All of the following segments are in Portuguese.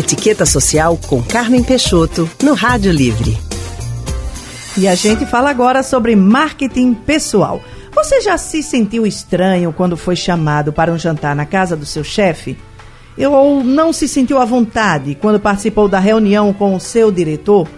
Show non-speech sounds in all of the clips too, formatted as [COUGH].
Etiqueta Social com Carmen Peixoto, no Rádio Livre. E a gente fala agora sobre marketing pessoal. Você já se sentiu estranho quando foi chamado para um jantar na casa do seu chefe? Ou não se sentiu à vontade quando participou da reunião com o seu diretor?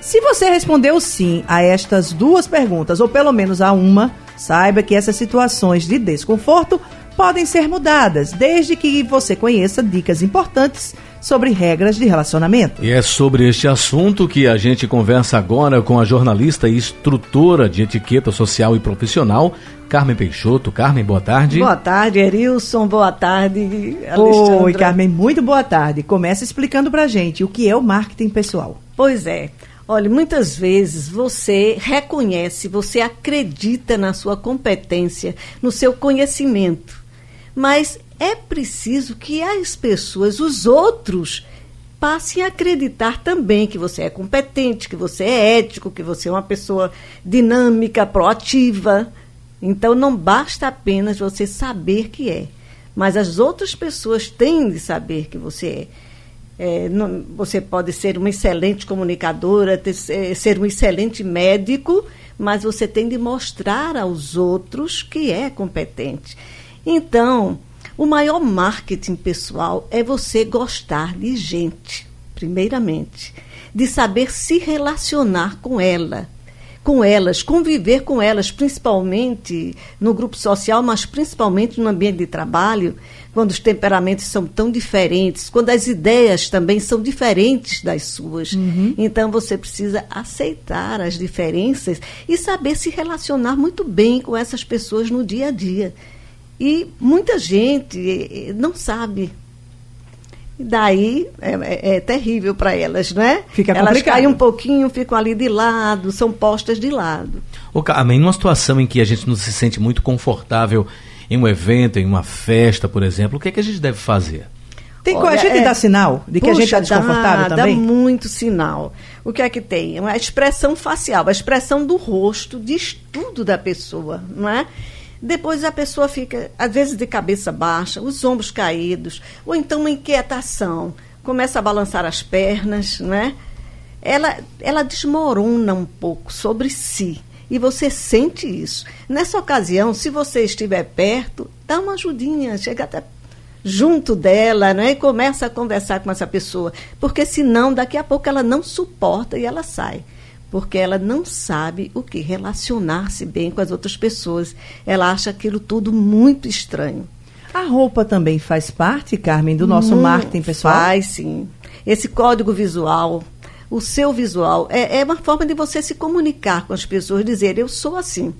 Se você respondeu sim a estas duas perguntas, ou pelo menos a uma, saiba que essas situações de desconforto podem ser mudadas, desde que você conheça dicas importantes sobre regras de relacionamento. E é sobre este assunto que a gente conversa agora com a jornalista e instrutora de etiqueta social e profissional, Carmen Peixoto. Carmen, boa tarde. Boa tarde, Erilson. Boa tarde, Alexandra. Oi, Carmen, muito boa tarde. Começa explicando pra gente o que é o marketing pessoal. Pois é. Olha, muitas vezes você reconhece, você acredita na sua competência, no seu conhecimento, mas é preciso que as pessoas, os outros, passem a acreditar também que você é competente, que você é ético, que você é uma pessoa dinâmica, proativa. Então não basta apenas você saber que é, mas as outras pessoas têm de saber que você é. é não, você pode ser uma excelente comunicadora, ter, ser um excelente médico, mas você tem de mostrar aos outros que é competente. Então, o maior marketing pessoal é você gostar de gente, primeiramente, de saber se relacionar com ela, com elas, conviver com elas, principalmente no grupo social, mas principalmente no ambiente de trabalho, quando os temperamentos são tão diferentes, quando as ideias também são diferentes das suas. Uhum. Então você precisa aceitar as diferenças e saber se relacionar muito bem com essas pessoas no dia a dia. E muita gente eh, não sabe. E daí é, é, é terrível para elas, né? Fica elas complicado. caem um pouquinho, ficam ali de lado, são postas de lado. Ô, Carmen, numa situação em que a gente não se sente muito confortável em um evento, em uma festa, por exemplo, o que, é que a gente deve fazer? Tem, Olha, a gente é, dá sinal de que puxa, a gente está desconfortável dá, também? Dá muito sinal. O que é que tem? A expressão facial, a expressão do rosto, diz tudo da pessoa, não é? Depois a pessoa fica, às vezes, de cabeça baixa, os ombros caídos, ou então uma inquietação, começa a balançar as pernas, né? Ela, ela desmorona um pouco sobre si. E você sente isso. Nessa ocasião, se você estiver perto, dá uma ajudinha, chega até junto dela, né? E começa a conversar com essa pessoa. Porque senão, daqui a pouco, ela não suporta e ela sai porque ela não sabe o que relacionar-se bem com as outras pessoas. Ela acha aquilo tudo muito estranho. A roupa também faz parte, Carmen, do nosso hum, marketing pessoal? Faz, sim. Esse código visual, o seu visual, é, é uma forma de você se comunicar com as pessoas, dizer, eu sou assim.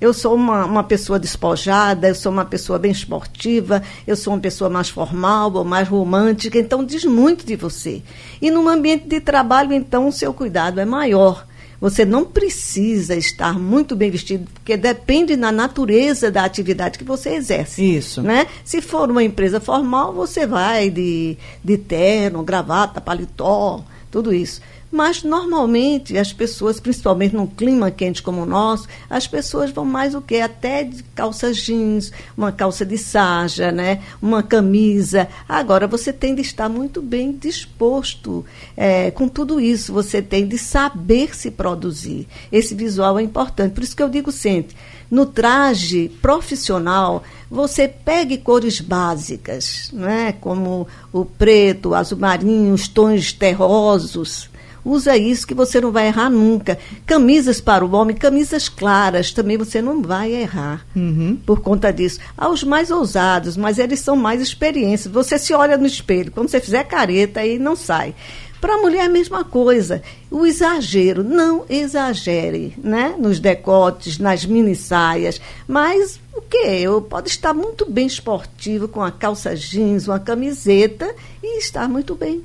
Eu sou uma, uma pessoa despojada, eu sou uma pessoa bem esportiva, eu sou uma pessoa mais formal ou mais romântica, então diz muito de você. E num ambiente de trabalho, então, o seu cuidado é maior. Você não precisa estar muito bem vestido, porque depende da natureza da atividade que você exerce. Isso. Né? Se for uma empresa formal, você vai de, de terno, gravata, paletó, tudo isso. Mas normalmente as pessoas, principalmente num clima quente como o nosso, as pessoas vão mais o quê? Até de calça jeans, uma calça de saja, né? uma camisa. Agora você tem de estar muito bem disposto é, com tudo isso. Você tem de saber se produzir. Esse visual é importante. Por isso que eu digo sempre, no traje profissional, você pegue cores básicas, né? como o preto, o azul marinho, os tons terrosos Usa isso que você não vai errar nunca. Camisas para o homem, camisas claras, também você não vai errar uhum. por conta disso. Há os mais ousados, mas eles são mais experiências. Você se olha no espelho, quando você fizer careta, aí não sai. Para a mulher é a mesma coisa. O exagero, não exagere, né? Nos decotes, nas mini saias. Mas o que? Eu pode estar muito bem esportivo com a calça jeans, uma camiseta e estar muito bem.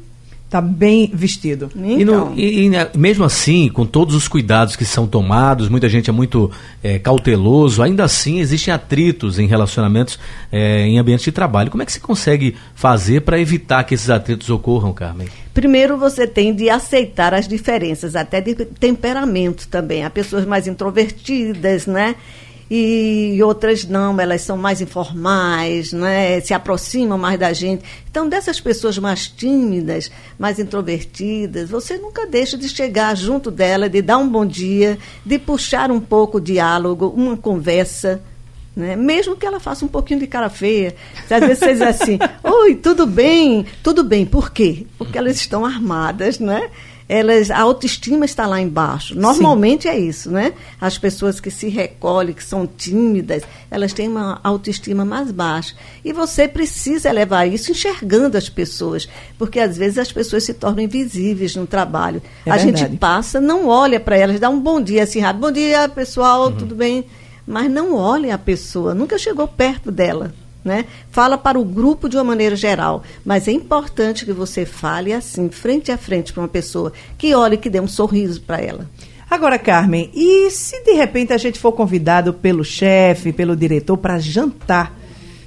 Está bem vestido. Então. E, no, e, e, né, mesmo assim, com todos os cuidados que são tomados, muita gente é muito é, cauteloso, ainda assim existem atritos em relacionamentos é, em ambientes de trabalho. Como é que se consegue fazer para evitar que esses atritos ocorram, Carmen? Primeiro você tem de aceitar as diferenças, até de temperamento também. Há pessoas mais introvertidas, né? E outras não, elas são mais informais, né? se aproximam mais da gente. Então, dessas pessoas mais tímidas, mais introvertidas, você nunca deixa de chegar junto dela, de dar um bom dia, de puxar um pouco o diálogo, uma conversa. Né? Mesmo que ela faça um pouquinho de cara feia. Às vezes você diz assim, [LAUGHS] oi, tudo bem? Tudo bem, por quê? Porque elas estão armadas, né? Elas, a autoestima está lá embaixo. Normalmente Sim. é isso, né? As pessoas que se recolhem, que são tímidas, elas têm uma autoestima mais baixa. E você precisa elevar isso enxergando as pessoas, porque às vezes as pessoas se tornam invisíveis no trabalho. É a verdade. gente passa, não olha para elas, dá um bom dia assim rápido. Bom dia, pessoal, uhum. tudo bem? Mas não olha a pessoa, nunca chegou perto dela. Né? Fala para o grupo de uma maneira geral, mas é importante que você fale assim, frente a frente para uma pessoa, que olhe que dê um sorriso para ela. Agora, Carmen, e se de repente a gente for convidado pelo chefe, pelo diretor para jantar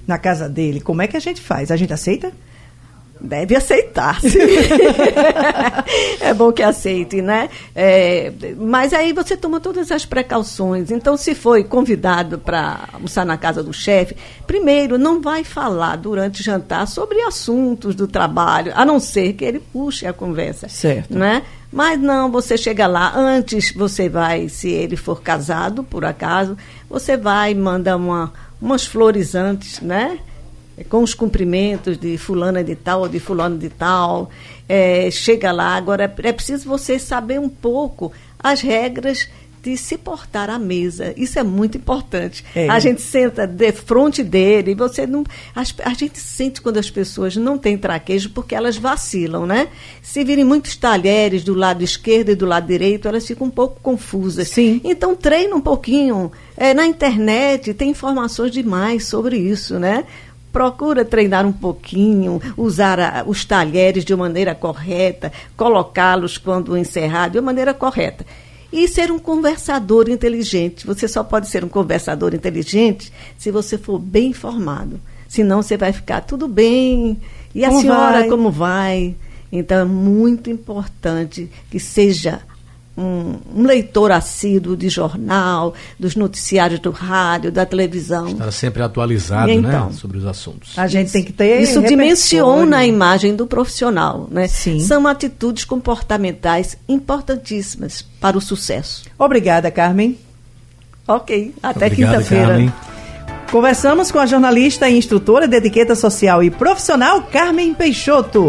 na casa dele, como é que a gente faz? A gente aceita? Deve aceitar. [LAUGHS] é bom que aceite, né? É, mas aí você toma todas as precauções. Então, se foi convidado para almoçar na casa do chefe, primeiro, não vai falar durante o jantar sobre assuntos do trabalho, a não ser que ele puxe a conversa. Certo. Né? Mas não, você chega lá, antes você vai, se ele for casado, por acaso, você vai manda uma, umas flores antes, né? Com os cumprimentos de fulana de tal ou de fulano de tal, é, chega lá. Agora, é preciso você saber um pouco as regras de se portar à mesa. Isso é muito importante. É. A gente senta de frente dele e você não. As, a gente sente quando as pessoas não têm traquejo porque elas vacilam, né? Se virem muitos talheres do lado esquerdo e do lado direito, elas ficam um pouco confusas. Sim. Então treina um pouquinho. É, na internet tem informações demais sobre isso, né? Procura treinar um pouquinho, usar a, os talheres de maneira correta, colocá-los quando encerrar de maneira correta. E ser um conversador inteligente. Você só pode ser um conversador inteligente se você for bem informado. Senão você vai ficar tudo bem. E a como senhora, vai? como vai? Então é muito importante que seja um, um, leitor assíduo de jornal, dos noticiários do rádio, da televisão. Estar sempre atualizado né, então, né, sobre os assuntos. A gente tem que ter. Isso dimensiona a imagem do profissional. Né? Sim. São atitudes comportamentais importantíssimas para o sucesso. Obrigada, Carmen. Ok, até quinta-feira. Conversamos com a jornalista e instrutora de etiqueta social e profissional Carmen Peixoto.